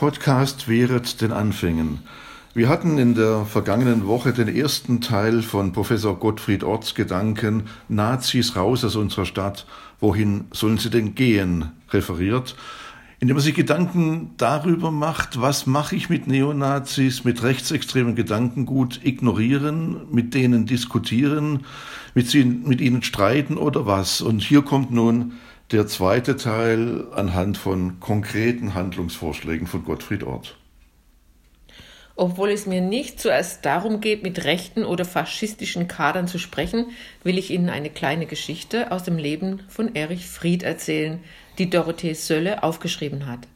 Podcast Wehret den Anfängen. Wir hatten in der vergangenen Woche den ersten Teil von Professor Gottfried Orts Gedanken Nazis raus aus unserer Stadt, wohin sollen sie denn gehen, referiert, indem er sich Gedanken darüber macht, was mache ich mit Neonazis, mit rechtsextremen Gedankengut ignorieren, mit denen diskutieren, mit, sie, mit ihnen streiten oder was. Und hier kommt nun der zweite Teil anhand von konkreten Handlungsvorschlägen von Gottfried Ort. Obwohl es mir nicht zuerst darum geht, mit rechten oder faschistischen Kadern zu sprechen, will ich Ihnen eine kleine Geschichte aus dem Leben von Erich Fried erzählen, die Dorothee Sölle aufgeschrieben hat.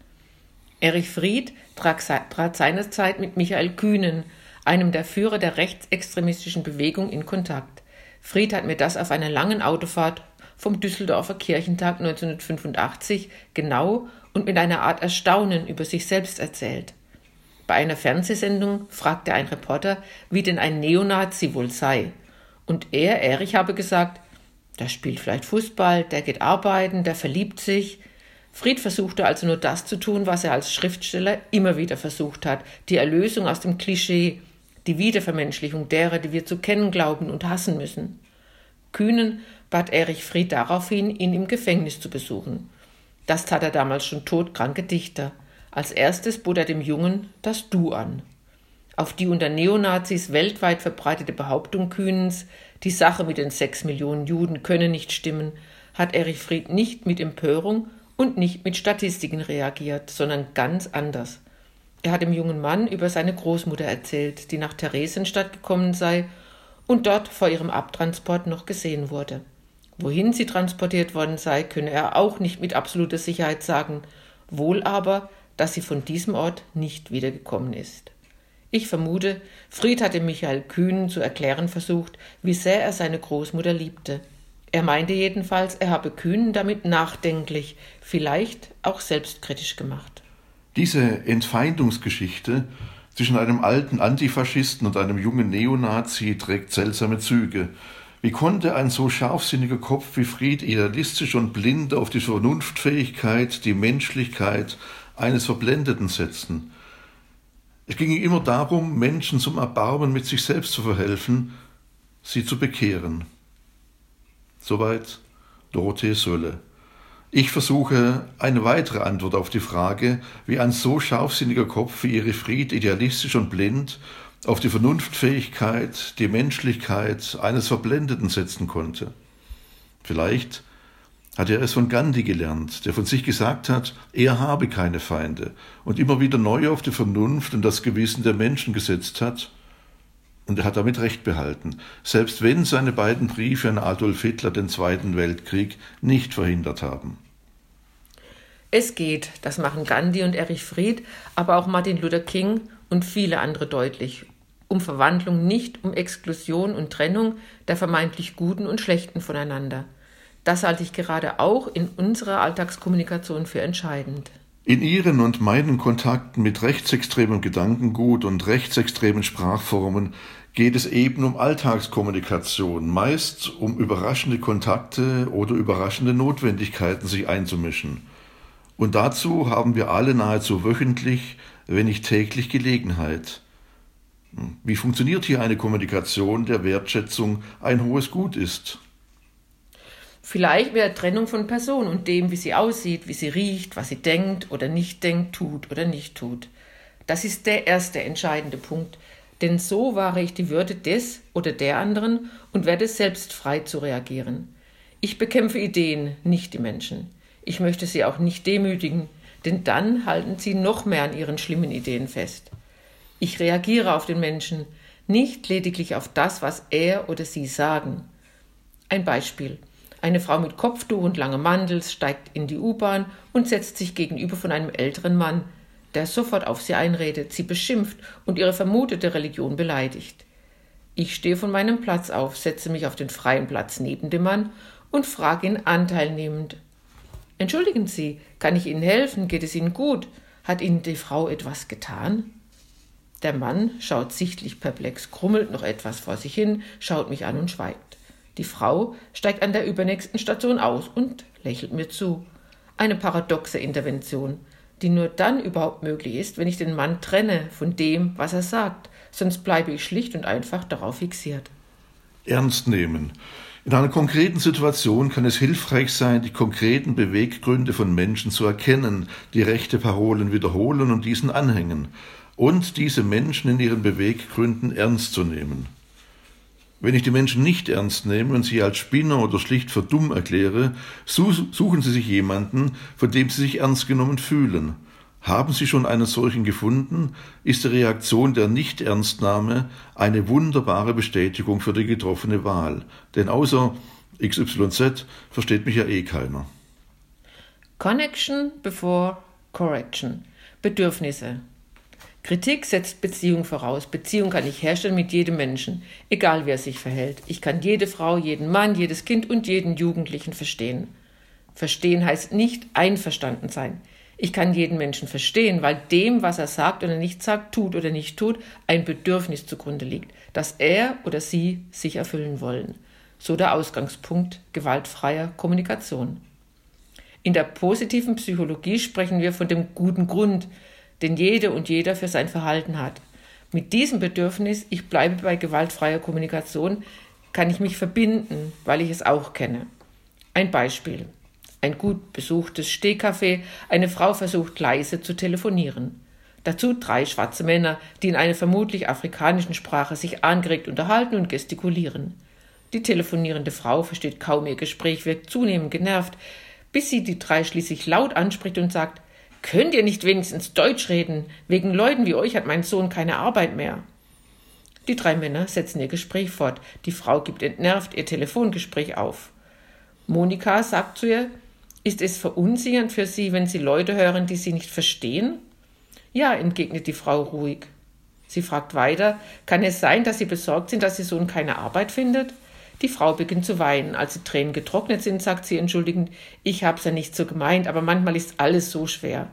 Erich Fried trat seinerzeit mit Michael Kühnen, einem der Führer der rechtsextremistischen Bewegung, in Kontakt. Fried hat mir das auf einer langen Autofahrt vom Düsseldorfer Kirchentag 1985 genau und mit einer Art Erstaunen über sich selbst erzählt. Bei einer Fernsehsendung fragte ein Reporter, wie denn ein Neonazi wohl sei. Und er, Erich, habe gesagt, der spielt vielleicht Fußball, der geht arbeiten, der verliebt sich. Fried versuchte also nur das zu tun, was er als Schriftsteller immer wieder versucht hat, die Erlösung aus dem Klischee, die Wiedervermenschlichung derer, die wir zu kennen glauben und hassen müssen. Kühnen bat Erich Fried daraufhin, ihn im Gefängnis zu besuchen. Das tat er damals schon todkranke Dichter. Als erstes bot er dem Jungen das Du an. Auf die unter Neonazis weltweit verbreitete Behauptung Kühnens, die Sache mit den sechs Millionen Juden könne nicht stimmen, hat Erich Fried nicht mit Empörung und nicht mit Statistiken reagiert, sondern ganz anders. Er hat dem jungen Mann über seine Großmutter erzählt, die nach Theresienstadt gekommen sei und dort vor ihrem Abtransport noch gesehen wurde. Wohin sie transportiert worden sei, könne er auch nicht mit absoluter Sicherheit sagen, wohl aber, dass sie von diesem Ort nicht wiedergekommen ist. Ich vermute, Fried hatte Michael Kühn zu erklären versucht, wie sehr er seine Großmutter liebte. Er meinte jedenfalls, er habe Kühn damit nachdenklich, vielleicht auch selbstkritisch gemacht. Diese Entfeindungsgeschichte zwischen einem alten Antifaschisten und einem jungen Neonazi trägt seltsame Züge. Wie konnte ein so scharfsinniger Kopf wie Fried idealistisch und blind auf die Vernunftfähigkeit, die Menschlichkeit eines Verblendeten setzen? Es ging immer darum, Menschen zum Erbarmen mit sich selbst zu verhelfen, sie zu bekehren. Soweit Dorothee Sölle. Ich versuche eine weitere Antwort auf die Frage, wie ein so scharfsinniger Kopf wie Erich Fried idealistisch und blind auf die Vernunftfähigkeit, die Menschlichkeit eines Verblendeten setzen konnte. Vielleicht hat er es von Gandhi gelernt, der von sich gesagt hat, er habe keine Feinde und immer wieder neu auf die Vernunft und das Gewissen der Menschen gesetzt hat. Und er hat damit recht behalten, selbst wenn seine beiden Briefe an Adolf Hitler den Zweiten Weltkrieg nicht verhindert haben. Es geht, das machen Gandhi und Erich Fried, aber auch Martin Luther King und viele andere deutlich um Verwandlung, nicht um Exklusion und Trennung der vermeintlich Guten und Schlechten voneinander. Das halte ich gerade auch in unserer Alltagskommunikation für entscheidend. In Ihren und meinen Kontakten mit rechtsextremem Gedankengut und rechtsextremen Sprachformen geht es eben um Alltagskommunikation, meist um überraschende Kontakte oder überraschende Notwendigkeiten, sich einzumischen. Und dazu haben wir alle nahezu wöchentlich, wenn nicht täglich Gelegenheit. Wie funktioniert hier eine Kommunikation, der Wertschätzung ein hohes Gut ist? Vielleicht wäre Trennung von Person und dem, wie sie aussieht, wie sie riecht, was sie denkt oder nicht denkt, tut oder nicht tut. Das ist der erste entscheidende Punkt, denn so wahre ich die Würde des oder der anderen und werde selbst frei zu reagieren. Ich bekämpfe Ideen, nicht die Menschen. Ich möchte sie auch nicht demütigen, denn dann halten sie noch mehr an ihren schlimmen Ideen fest. Ich reagiere auf den Menschen, nicht lediglich auf das, was er oder sie sagen. Ein Beispiel. Eine Frau mit Kopftuch und langem Mandel steigt in die U-Bahn und setzt sich gegenüber von einem älteren Mann, der sofort auf sie einredet, sie beschimpft und ihre vermutete Religion beleidigt. Ich stehe von meinem Platz auf, setze mich auf den freien Platz neben dem Mann und frage ihn anteilnehmend Entschuldigen Sie, kann ich Ihnen helfen? Geht es Ihnen gut? Hat Ihnen die Frau etwas getan? Der Mann schaut sichtlich perplex, krummelt noch etwas vor sich hin, schaut mich an und schweigt. Die Frau steigt an der übernächsten Station aus und lächelt mir zu. Eine paradoxe Intervention. die nur dann überhaupt möglich ist, wenn ich den Mann trenne von dem, was er sagt, sonst bleibe ich schlicht und einfach darauf fixiert. Ernst nehmen. In einer konkreten Situation kann es hilfreich sein, die konkreten Beweggründe von Menschen zu erkennen, die rechte Parolen wiederholen und diesen anhängen, und diese Menschen in ihren Beweggründen ernst zu nehmen. Wenn ich die Menschen nicht ernst nehme und sie als Spinner oder schlicht für dumm erkläre, suchen sie sich jemanden, von dem sie sich ernst genommen fühlen. Haben Sie schon einen solchen gefunden, ist die Reaktion der Nicht-Ernstnahme eine wunderbare Bestätigung für die getroffene Wahl. Denn außer XYZ versteht mich ja eh keiner. Connection before Correction. Bedürfnisse. Kritik setzt Beziehung voraus. Beziehung kann ich herstellen mit jedem Menschen, egal wie er sich verhält. Ich kann jede Frau, jeden Mann, jedes Kind und jeden Jugendlichen verstehen. Verstehen heißt nicht einverstanden sein. Ich kann jeden Menschen verstehen, weil dem, was er sagt oder nicht sagt, tut oder nicht tut, ein Bedürfnis zugrunde liegt, das er oder sie sich erfüllen wollen. So der Ausgangspunkt gewaltfreier Kommunikation. In der positiven Psychologie sprechen wir von dem guten Grund, den jede und jeder für sein Verhalten hat. Mit diesem Bedürfnis, ich bleibe bei gewaltfreier Kommunikation, kann ich mich verbinden, weil ich es auch kenne. Ein Beispiel. Ein gut besuchtes Stehcafé, eine Frau versucht leise zu telefonieren. Dazu drei schwarze Männer, die in einer vermutlich afrikanischen Sprache sich angeregt unterhalten und gestikulieren. Die telefonierende Frau versteht kaum ihr Gespräch, wirkt zunehmend genervt, bis sie die drei schließlich laut anspricht und sagt Könnt ihr nicht wenigstens Deutsch reden? Wegen Leuten wie euch hat mein Sohn keine Arbeit mehr. Die drei Männer setzen ihr Gespräch fort. Die Frau gibt entnervt ihr Telefongespräch auf. Monika sagt zu ihr, ist es verunsichernd für Sie, wenn Sie Leute hören, die Sie nicht verstehen? Ja, entgegnet die Frau ruhig. Sie fragt weiter, kann es sein, dass Sie besorgt sind, dass Ihr Sohn keine Arbeit findet? Die Frau beginnt zu weinen. Als die Tränen getrocknet sind, sagt sie entschuldigend, ich hab's ja nicht so gemeint, aber manchmal ist alles so schwer.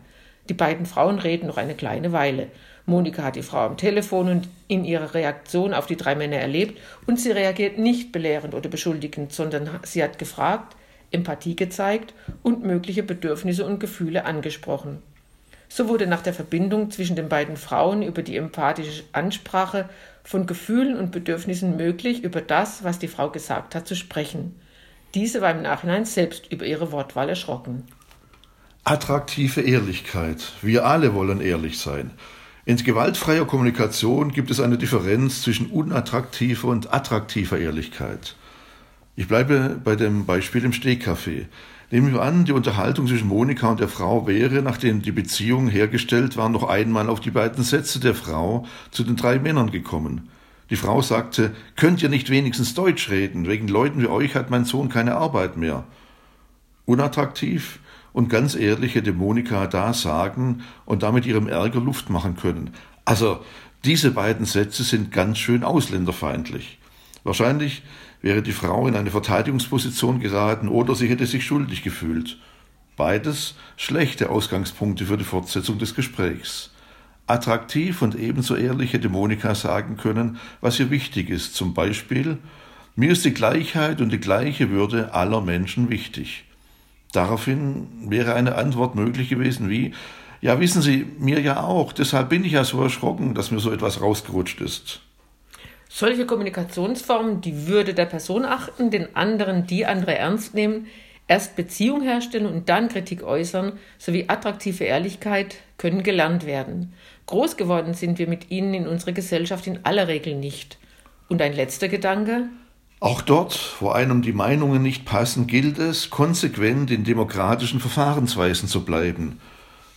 Die beiden Frauen reden noch eine kleine Weile. Monika hat die Frau am Telefon und in ihrer Reaktion auf die drei Männer erlebt und sie reagiert nicht belehrend oder beschuldigend, sondern sie hat gefragt, Empathie gezeigt und mögliche Bedürfnisse und Gefühle angesprochen. So wurde nach der Verbindung zwischen den beiden Frauen über die empathische Ansprache von Gefühlen und Bedürfnissen möglich, über das, was die Frau gesagt hat, zu sprechen. Diese war im Nachhinein selbst über ihre Wortwahl erschrocken. Attraktive Ehrlichkeit. Wir alle wollen ehrlich sein. In gewaltfreier Kommunikation gibt es eine Differenz zwischen unattraktiver und attraktiver Ehrlichkeit. Ich bleibe bei dem Beispiel im Stehkaffee. Nehmen wir an, die Unterhaltung zwischen Monika und der Frau wäre, nachdem die Beziehung hergestellt war, noch einmal auf die beiden Sätze der Frau zu den drei Männern gekommen. Die Frau sagte, könnt ihr nicht wenigstens Deutsch reden? Wegen Leuten wie euch hat mein Sohn keine Arbeit mehr. Unattraktiv und ganz ehrlich hätte Monika da sagen und damit ihrem Ärger Luft machen können. Also, diese beiden Sätze sind ganz schön ausländerfeindlich. Wahrscheinlich wäre die Frau in eine Verteidigungsposition geraten oder sie hätte sich schuldig gefühlt. Beides schlechte Ausgangspunkte für die Fortsetzung des Gesprächs. Attraktiv und ebenso ehrlich hätte Monika sagen können, was ihr wichtig ist. Zum Beispiel, mir ist die Gleichheit und die gleiche Würde aller Menschen wichtig. Daraufhin wäre eine Antwort möglich gewesen wie, ja, wissen Sie, mir ja auch, deshalb bin ich ja so erschrocken, dass mir so etwas rausgerutscht ist. Solche Kommunikationsformen die Würde der Person achten, den anderen die andere ernst nehmen, erst Beziehung herstellen und dann Kritik äußern, sowie attraktive Ehrlichkeit können gelernt werden. Groß geworden sind wir mit ihnen in unserer Gesellschaft in aller Regel nicht. Und ein letzter Gedanke? Auch dort, wo einem die Meinungen nicht passen, gilt es, konsequent in demokratischen Verfahrensweisen zu bleiben.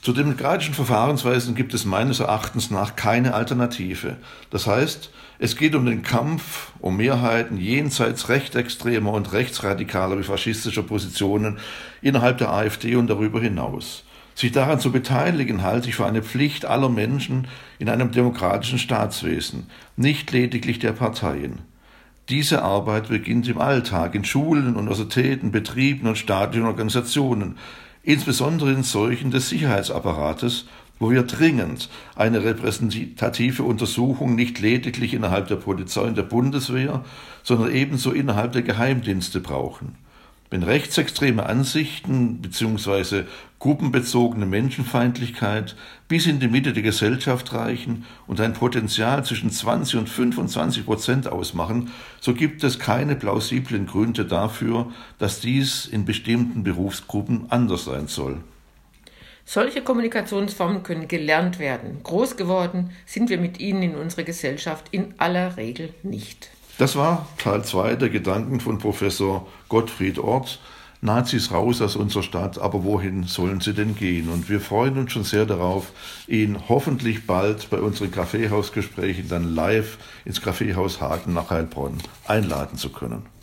Zu demokratischen Verfahrensweisen gibt es meines Erachtens nach keine Alternative. Das heißt, es geht um den Kampf um Mehrheiten jenseits rechtsextremer und rechtsradikaler wie faschistischer Positionen innerhalb der AfD und darüber hinaus. Sich daran zu beteiligen, halte ich für eine Pflicht aller Menschen in einem demokratischen Staatswesen, nicht lediglich der Parteien. Diese Arbeit beginnt im Alltag, in Schulen, Universitäten, Betrieben und staatlichen Organisationen, insbesondere in solchen des Sicherheitsapparates, wo wir dringend eine repräsentative Untersuchung nicht lediglich innerhalb der Polizei und der Bundeswehr, sondern ebenso innerhalb der Geheimdienste brauchen. Wenn rechtsextreme Ansichten bzw. gruppenbezogene Menschenfeindlichkeit bis in die Mitte der Gesellschaft reichen und ein Potenzial zwischen 20 und 25 Prozent ausmachen, so gibt es keine plausiblen Gründe dafür, dass dies in bestimmten Berufsgruppen anders sein soll. Solche Kommunikationsformen können gelernt werden. Groß geworden sind wir mit ihnen in unserer Gesellschaft in aller Regel nicht. Das war Teil 2 der Gedanken von Professor Gottfried Ort. Nazis raus aus unserer Stadt, aber wohin sollen sie denn gehen? Und wir freuen uns schon sehr darauf, ihn hoffentlich bald bei unseren Kaffeehausgesprächen dann live ins Kaffeehaus Hagen nach Heilbronn einladen zu können.